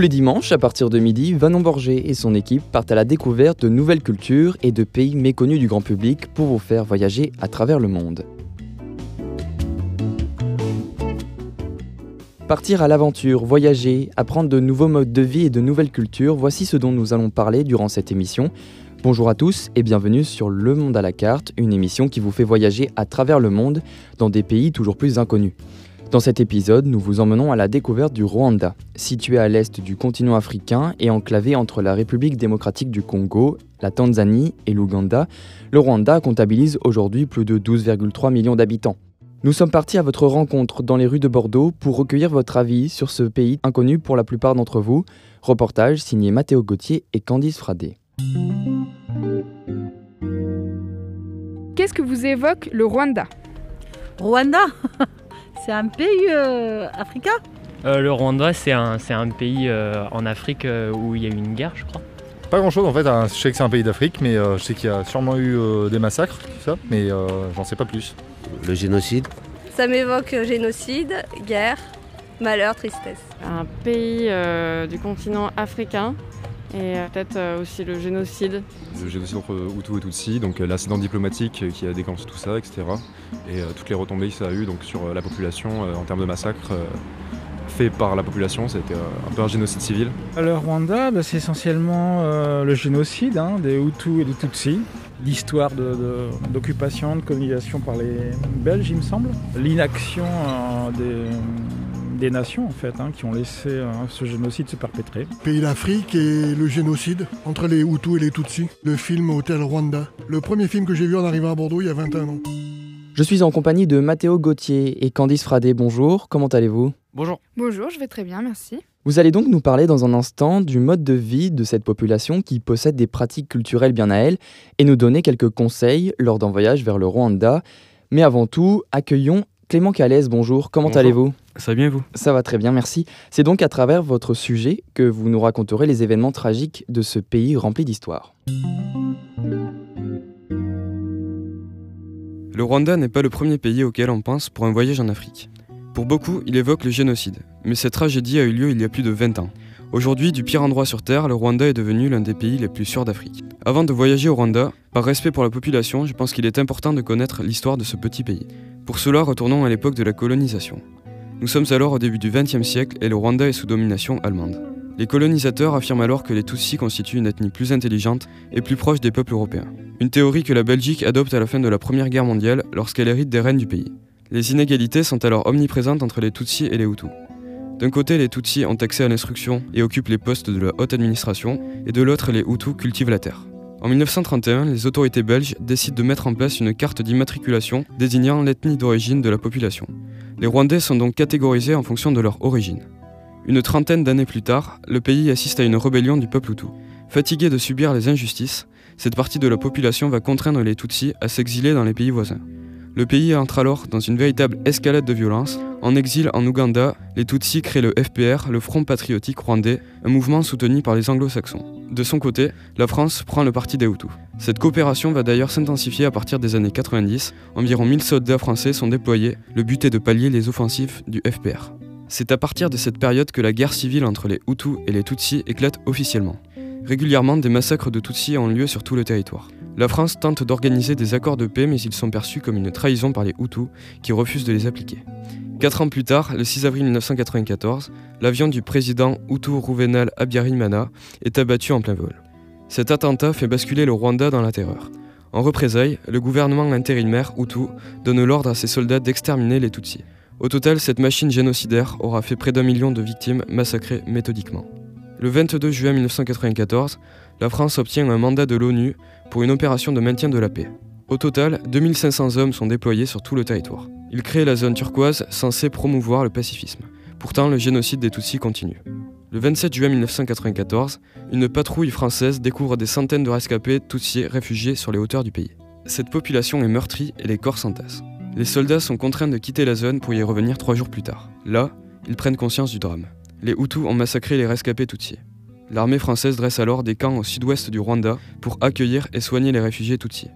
Tous les dimanches, à partir de midi, Vanon Borgé et son équipe partent à la découverte de nouvelles cultures et de pays méconnus du grand public pour vous faire voyager à travers le monde. Partir à l'aventure, voyager, apprendre de nouveaux modes de vie et de nouvelles cultures, voici ce dont nous allons parler durant cette émission. Bonjour à tous et bienvenue sur Le Monde à la carte, une émission qui vous fait voyager à travers le monde dans des pays toujours plus inconnus. Dans cet épisode, nous vous emmenons à la découverte du Rwanda, situé à l'est du continent africain et enclavé entre la République démocratique du Congo, la Tanzanie et l'Ouganda. Le Rwanda comptabilise aujourd'hui plus de 12,3 millions d'habitants. Nous sommes partis à votre rencontre dans les rues de Bordeaux pour recueillir votre avis sur ce pays inconnu pour la plupart d'entre vous. Reportage signé Mathéo Gauthier et Candice Fradé. Qu'est-ce que vous évoque le Rwanda? Rwanda? C'est un pays euh, africain euh, Le Rwanda, c'est un, un, pays euh, en Afrique où il y a eu une guerre, je crois. Pas grand chose en fait, hein. je sais que c'est un pays d'Afrique, mais je sais qu'il y a sûrement eu des massacres, tout ça, mais j'en sais pas plus le génocide. Ça m'évoque génocide, guerre, malheur, tristesse. Un pays euh, du continent africain et euh, peut-être euh, aussi le génocide. Le génocide entre Hutu et Tutsi, donc l'incident diplomatique qui a déclenché tout ça, etc. Et toutes les retombées que ça a eu donc, sur la population en termes de massacre fait par la population, c'était un peu un génocide civil. Le Rwanda, bah, c'est essentiellement le génocide hein, des Hutus et des Tutsis l'histoire d'occupation, de, colonisation par les Belges, il me semble. L'inaction euh, des, nations, en fait, hein, qui ont laissé euh, ce génocide se perpétrer. Pays d'Afrique et le génocide entre les Hutus et les Tutsis. Le film Hôtel Rwanda. Le premier film que j'ai vu en arrivant à Bordeaux il y a 21 ans. Je suis en compagnie de Mathéo Gauthier et Candice Fradé. Bonjour, comment allez-vous? Bonjour. Bonjour, je vais très bien, merci. Vous allez donc nous parler dans un instant du mode de vie de cette population qui possède des pratiques culturelles bien à elle et nous donner quelques conseils lors d'un voyage vers le Rwanda. Mais avant tout, accueillons Clément Calès, bonjour, comment allez-vous? Ça va bien vous? Ça va très bien, merci. C'est donc à travers votre sujet que vous nous raconterez les événements tragiques de ce pays rempli d'histoire. Le Rwanda n'est pas le premier pays auquel on pense pour un voyage en Afrique. Pour beaucoup, il évoque le génocide, mais cette tragédie a eu lieu il y a plus de 20 ans. Aujourd'hui, du pire endroit sur Terre, le Rwanda est devenu l'un des pays les plus sûrs d'Afrique. Avant de voyager au Rwanda, par respect pour la population, je pense qu'il est important de connaître l'histoire de ce petit pays. Pour cela, retournons à l'époque de la colonisation. Nous sommes alors au début du XXe siècle et le Rwanda est sous domination allemande. Les colonisateurs affirment alors que les Tutsis constituent une ethnie plus intelligente et plus proche des peuples européens. Une théorie que la Belgique adopte à la fin de la Première Guerre mondiale lorsqu'elle hérite des rênes du pays. Les inégalités sont alors omniprésentes entre les Tutsis et les Hutus. D'un côté, les Tutsis ont accès à l'instruction et occupent les postes de la haute administration, et de l'autre, les Hutus cultivent la terre. En 1931, les autorités belges décident de mettre en place une carte d'immatriculation désignant l'ethnie d'origine de la population. Les Rwandais sont donc catégorisés en fonction de leur origine. Une trentaine d'années plus tard, le pays assiste à une rébellion du peuple Hutu. Fatigué de subir les injustices, cette partie de la population va contraindre les Tutsis à s'exiler dans les pays voisins. Le pays entre alors dans une véritable escalade de violence. En exil en Ouganda, les Tutsis créent le FPR, le Front patriotique rwandais, un mouvement soutenu par les anglo-saxons. De son côté, la France prend le parti des Hutus. Cette coopération va d'ailleurs s'intensifier à partir des années 90. Environ 1000 soldats français sont déployés, le but est de pallier les offensives du FPR. C'est à partir de cette période que la guerre civile entre les Hutus et les Tutsis éclate officiellement. Régulièrement, des massacres de Tutsis ont lieu sur tout le territoire. La France tente d'organiser des accords de paix, mais ils sont perçus comme une trahison par les Hutus, qui refusent de les appliquer. Quatre ans plus tard, le 6 avril 1994, l'avion du président Hutu Rouvenal Abiyarimana est abattu en plein vol. Cet attentat fait basculer le Rwanda dans la terreur. En représailles, le gouvernement intérimaire Hutu donne l'ordre à ses soldats d'exterminer les Tutsis. Au total, cette machine génocidaire aura fait près d'un million de victimes massacrées méthodiquement. Le 22 juin 1994, la France obtient un mandat de l'ONU pour une opération de maintien de la paix. Au total, 2500 hommes sont déployés sur tout le territoire. Ils créent la zone turquoise censée promouvoir le pacifisme. Pourtant, le génocide des Tutsis continue. Le 27 juin 1994, une patrouille française découvre des centaines de rescapés Tutsis réfugiés sur les hauteurs du pays. Cette population est meurtrie et les corps s'entassent. Les soldats sont contraints de quitter la zone pour y revenir trois jours plus tard. Là, ils prennent conscience du drame les Hutus ont massacré les rescapés Tutsis. L'armée française dresse alors des camps au sud-ouest du Rwanda pour accueillir et soigner les réfugiés Tutsis.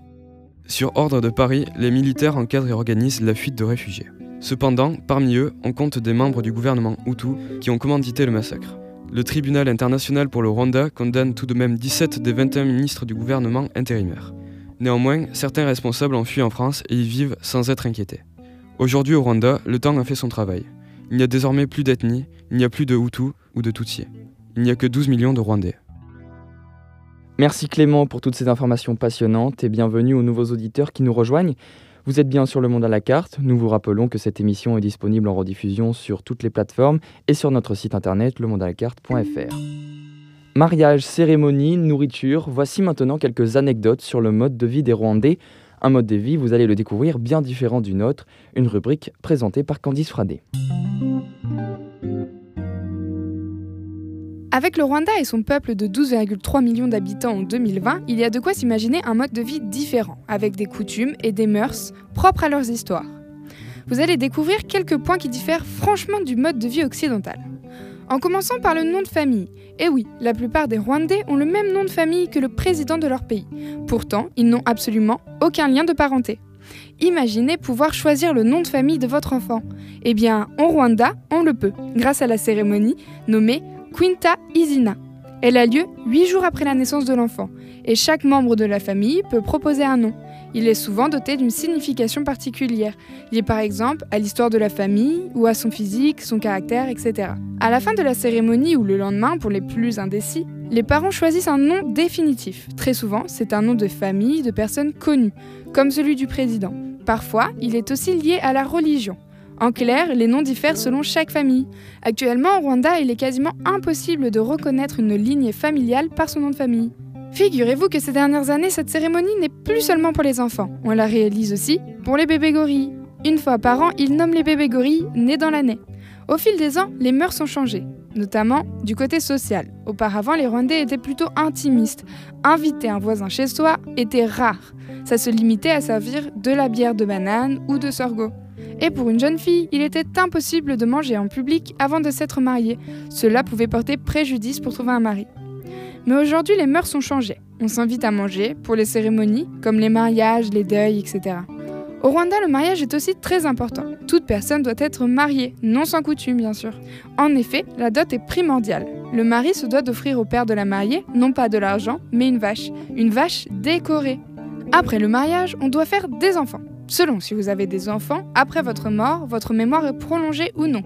Sur ordre de Paris, les militaires encadrent et organisent la fuite de réfugiés. Cependant, parmi eux, on compte des membres du gouvernement Hutu qui ont commandité le massacre. Le tribunal international pour le Rwanda condamne tout de même 17 des 21 ministres du gouvernement intérimaire. Néanmoins, certains responsables ont fui en France et y vivent sans être inquiétés. Aujourd'hui au Rwanda, le temps a fait son travail. Il n'y a désormais plus d'ethnie, il n'y a plus de Hutus ou de Tutsis. Il n'y a que 12 millions de Rwandais. Merci Clément pour toutes ces informations passionnantes et bienvenue aux nouveaux auditeurs qui nous rejoignent. Vous êtes bien sur Le Monde à la carte. Nous vous rappelons que cette émission est disponible en rediffusion sur toutes les plateformes et sur notre site internet lemondalacarte.fr. Mariage, cérémonie, nourriture, voici maintenant quelques anecdotes sur le mode de vie des Rwandais. Un mode de vie, vous allez le découvrir, bien différent du nôtre, une rubrique présentée par Candice Fradé. Avec le Rwanda et son peuple de 12,3 millions d'habitants en 2020, il y a de quoi s'imaginer un mode de vie différent, avec des coutumes et des mœurs propres à leurs histoires. Vous allez découvrir quelques points qui diffèrent franchement du mode de vie occidental. En commençant par le nom de famille. Et oui, la plupart des Rwandais ont le même nom de famille que le président de leur pays. Pourtant, ils n'ont absolument aucun lien de parenté. Imaginez pouvoir choisir le nom de famille de votre enfant. Eh bien, en Rwanda, on le peut, grâce à la cérémonie nommée Quinta Izina. Elle a lieu huit jours après la naissance de l'enfant, et chaque membre de la famille peut proposer un nom. Il est souvent doté d'une signification particulière, liée par exemple à l'histoire de la famille ou à son physique, son caractère, etc. À la fin de la cérémonie ou le lendemain, pour les plus indécis, les parents choisissent un nom définitif. Très souvent, c'est un nom de famille de personnes connues, comme celui du président. Parfois, il est aussi lié à la religion. En clair, les noms diffèrent selon chaque famille. Actuellement, au Rwanda, il est quasiment impossible de reconnaître une lignée familiale par son nom de famille. Figurez-vous que ces dernières années, cette cérémonie n'est plus seulement pour les enfants. On la réalise aussi pour les bébés gorilles. Une fois par an, ils nomment les bébés gorilles nés dans l'année. Au fil des ans, les mœurs ont changé, notamment du côté social. Auparavant, les Rwandais étaient plutôt intimistes. Inviter un voisin chez soi était rare. Ça se limitait à servir de la bière de banane ou de sorgho. Et pour une jeune fille, il était impossible de manger en public avant de s'être mariée. Cela pouvait porter préjudice pour trouver un mari. Mais aujourd'hui, les mœurs ont changé. On s'invite à manger pour les cérémonies, comme les mariages, les deuils, etc. Au Rwanda, le mariage est aussi très important. Toute personne doit être mariée, non sans coutume bien sûr. En effet, la dot est primordiale. Le mari se doit d'offrir au père de la mariée non pas de l'argent, mais une vache. Une vache décorée. Après le mariage, on doit faire des enfants. Selon si vous avez des enfants, après votre mort, votre mémoire est prolongée ou non.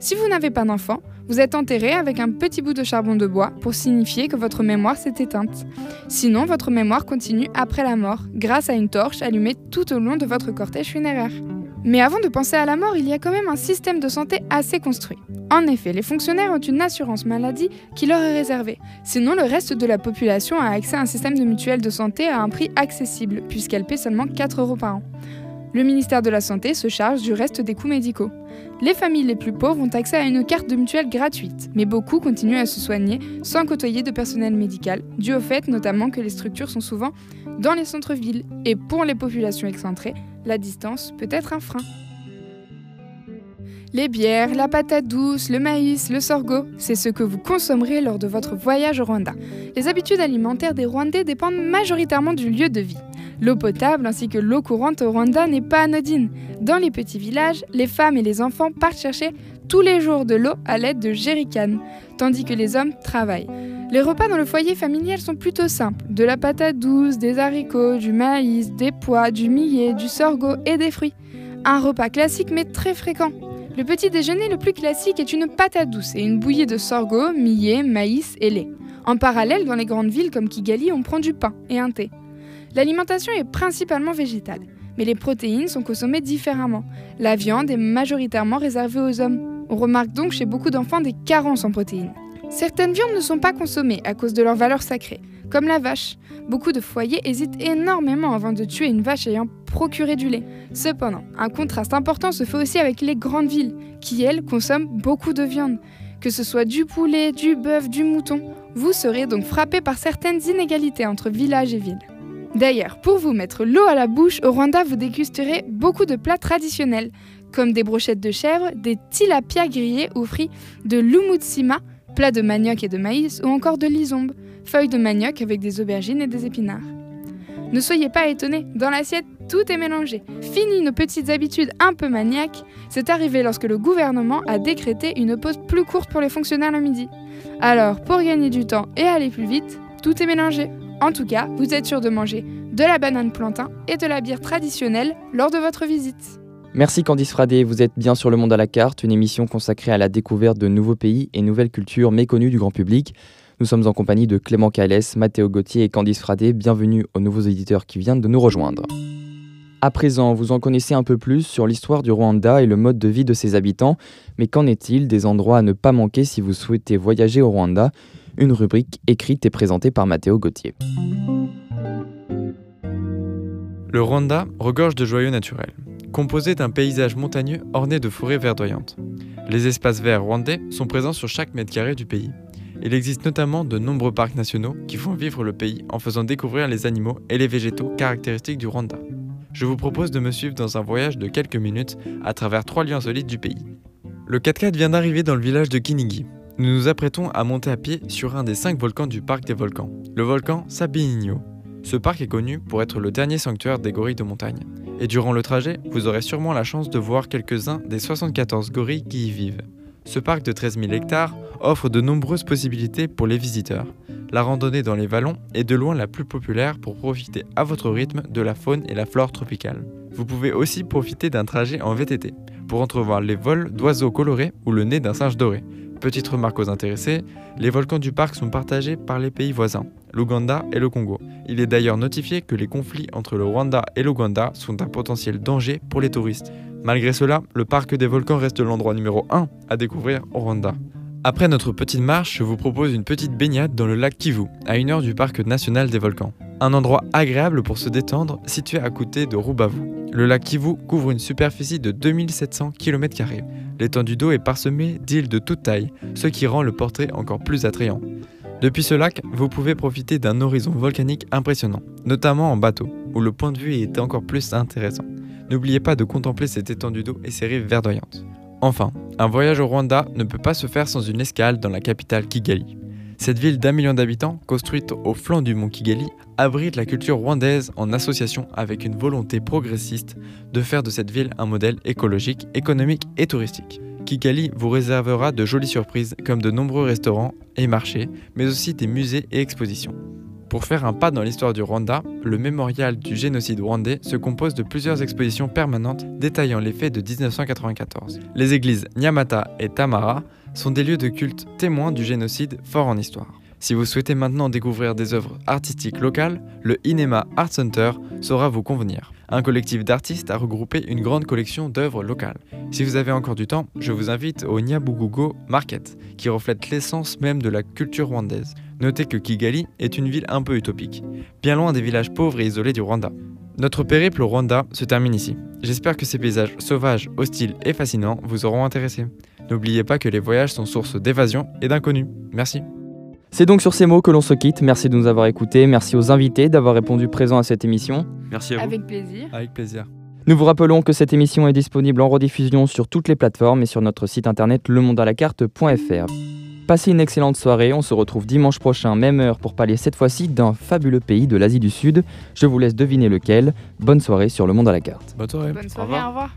Si vous n'avez pas d'enfants, vous êtes enterré avec un petit bout de charbon de bois pour signifier que votre mémoire s'est éteinte. Sinon, votre mémoire continue après la mort, grâce à une torche allumée tout au long de votre cortège funéraire. Mais avant de penser à la mort, il y a quand même un système de santé assez construit. En effet, les fonctionnaires ont une assurance maladie qui leur est réservée. Sinon, le reste de la population a accès à un système de mutuelle de santé à un prix accessible, puisqu'elle paie seulement 4 euros par an. Le ministère de la Santé se charge du reste des coûts médicaux. Les familles les plus pauvres ont accès à une carte de mutuelle gratuite, mais beaucoup continuent à se soigner sans côtoyer de personnel médical, dû au fait notamment que les structures sont souvent dans les centres-villes, et pour les populations excentrées, la distance peut être un frein. Les bières, la patate douce, le maïs, le sorgho, c'est ce que vous consommerez lors de votre voyage au Rwanda. Les habitudes alimentaires des Rwandais dépendent majoritairement du lieu de vie. L'eau potable ainsi que l'eau courante au Rwanda n'est pas anodine. Dans les petits villages, les femmes et les enfants partent chercher tous les jours de l'eau à l'aide de jerrycans, tandis que les hommes travaillent. Les repas dans le foyer familial sont plutôt simples. De la patate douce, des haricots, du maïs, des pois, du millet, du sorgho et des fruits. Un repas classique mais très fréquent. Le petit déjeuner le plus classique est une patate douce et une bouillie de sorgho, millet, maïs et lait. En parallèle, dans les grandes villes comme Kigali, on prend du pain et un thé. L'alimentation est principalement végétale, mais les protéines sont consommées différemment. La viande est majoritairement réservée aux hommes. On remarque donc chez beaucoup d'enfants des carences en protéines. Certaines viandes ne sont pas consommées à cause de leur valeur sacrée, comme la vache. Beaucoup de foyers hésitent énormément avant de tuer une vache ayant procuré du lait. Cependant, un contraste important se fait aussi avec les grandes villes, qui elles consomment beaucoup de viande. Que ce soit du poulet, du bœuf, du mouton, vous serez donc frappé par certaines inégalités entre villages et villes. D'ailleurs, pour vous mettre l'eau à la bouche, au Rwanda, vous dégusterez beaucoup de plats traditionnels, comme des brochettes de chèvre, des tilapia grillés ou frits, de l'umutsima, plat de manioc et de maïs, ou encore de l'isombe, feuilles de manioc avec des aubergines et des épinards. Ne soyez pas étonnés, dans l'assiette, tout est mélangé. Fini nos petites habitudes un peu maniaques, c'est arrivé lorsque le gouvernement a décrété une pause plus courte pour les fonctionnaires le midi. Alors, pour gagner du temps et aller plus vite, tout est mélangé. En tout cas, vous êtes sûr de manger de la banane plantain et de la bière traditionnelle lors de votre visite. Merci Candice Fradé, vous êtes bien sur Le Monde à la carte, une émission consacrée à la découverte de nouveaux pays et nouvelles cultures méconnues du grand public. Nous sommes en compagnie de Clément Calès, Mathéo Gauthier et Candice Fradé. Bienvenue aux nouveaux éditeurs qui viennent de nous rejoindre. À présent, vous en connaissez un peu plus sur l'histoire du Rwanda et le mode de vie de ses habitants, mais qu'en est-il des endroits à ne pas manquer si vous souhaitez voyager au Rwanda? Une rubrique écrite et présentée par Mathéo Gauthier. Le Rwanda regorge de joyaux naturels, composé d'un paysage montagneux orné de forêts verdoyantes. Les espaces verts rwandais sont présents sur chaque mètre carré du pays. Il existe notamment de nombreux parcs nationaux qui font vivre le pays en faisant découvrir les animaux et les végétaux caractéristiques du Rwanda. Je vous propose de me suivre dans un voyage de quelques minutes à travers trois lieux insolites du pays. Le 4x4 vient d'arriver dans le village de Kinigi. Nous nous apprêtons à monter à pied sur un des cinq volcans du parc des volcans, le volcan Sabininho. Ce parc est connu pour être le dernier sanctuaire des gorilles de montagne. Et durant le trajet, vous aurez sûrement la chance de voir quelques-uns des 74 gorilles qui y vivent. Ce parc de 13 000 hectares offre de nombreuses possibilités pour les visiteurs. La randonnée dans les vallons est de loin la plus populaire pour profiter à votre rythme de la faune et la flore tropicale. Vous pouvez aussi profiter d'un trajet en VTT pour entrevoir les vols d'oiseaux colorés ou le nez d'un singe doré. Petite remarque aux intéressés, les volcans du parc sont partagés par les pays voisins, l'Ouganda et le Congo. Il est d'ailleurs notifié que les conflits entre le Rwanda et l'Ouganda sont un potentiel danger pour les touristes. Malgré cela, le parc des volcans reste l'endroit numéro 1 à découvrir au Rwanda. Après notre petite marche, je vous propose une petite baignade dans le lac Kivu, à une heure du parc national des volcans. Un endroit agréable pour se détendre, situé à côté de Rubavu. Le lac Kivu couvre une superficie de 2700 km. L'étendue d'eau est parsemée d'îles de toute taille, ce qui rend le portrait encore plus attrayant. Depuis ce lac, vous pouvez profiter d'un horizon volcanique impressionnant, notamment en bateau, où le point de vue est encore plus intéressant. N'oubliez pas de contempler cette étendue d'eau et ses rives verdoyantes. Enfin, un voyage au Rwanda ne peut pas se faire sans une escale dans la capitale Kigali. Cette ville d'un million d'habitants, construite au flanc du mont Kigali, abrite la culture rwandaise en association avec une volonté progressiste de faire de cette ville un modèle écologique, économique et touristique. Kigali vous réservera de jolies surprises comme de nombreux restaurants et marchés, mais aussi des musées et expositions. Pour faire un pas dans l'histoire du Rwanda, le mémorial du génocide rwandais se compose de plusieurs expositions permanentes détaillant les faits de 1994. Les églises Nyamata et Tamara sont des lieux de culte témoins du génocide fort en histoire. Si vous souhaitez maintenant découvrir des œuvres artistiques locales, le Inema Art Center saura vous convenir. Un collectif d'artistes a regroupé une grande collection d'œuvres locales. Si vous avez encore du temps, je vous invite au Nyabugogo Market, qui reflète l'essence même de la culture rwandaise. Notez que Kigali est une ville un peu utopique, bien loin des villages pauvres et isolés du Rwanda. Notre périple au Rwanda se termine ici. J'espère que ces paysages sauvages, hostiles et fascinants vous auront intéressé. N'oubliez pas que les voyages sont source d'évasion et d'inconnu. Merci. C'est donc sur ces mots que l'on se quitte. Merci de nous avoir écoutés. Merci aux invités d'avoir répondu présent à cette émission. Merci à vous. Avec plaisir. Avec plaisir. Nous vous rappelons que cette émission est disponible en rediffusion sur toutes les plateformes et sur notre site internet lemondalacarte.fr. Passez une excellente soirée, on se retrouve dimanche prochain, même heure, pour parler cette fois-ci d'un fabuleux pays de l'Asie du Sud. Je vous laisse deviner lequel. Bonne soirée sur Le Monde à la carte. Bonne soirée. Bonne soirée, au revoir.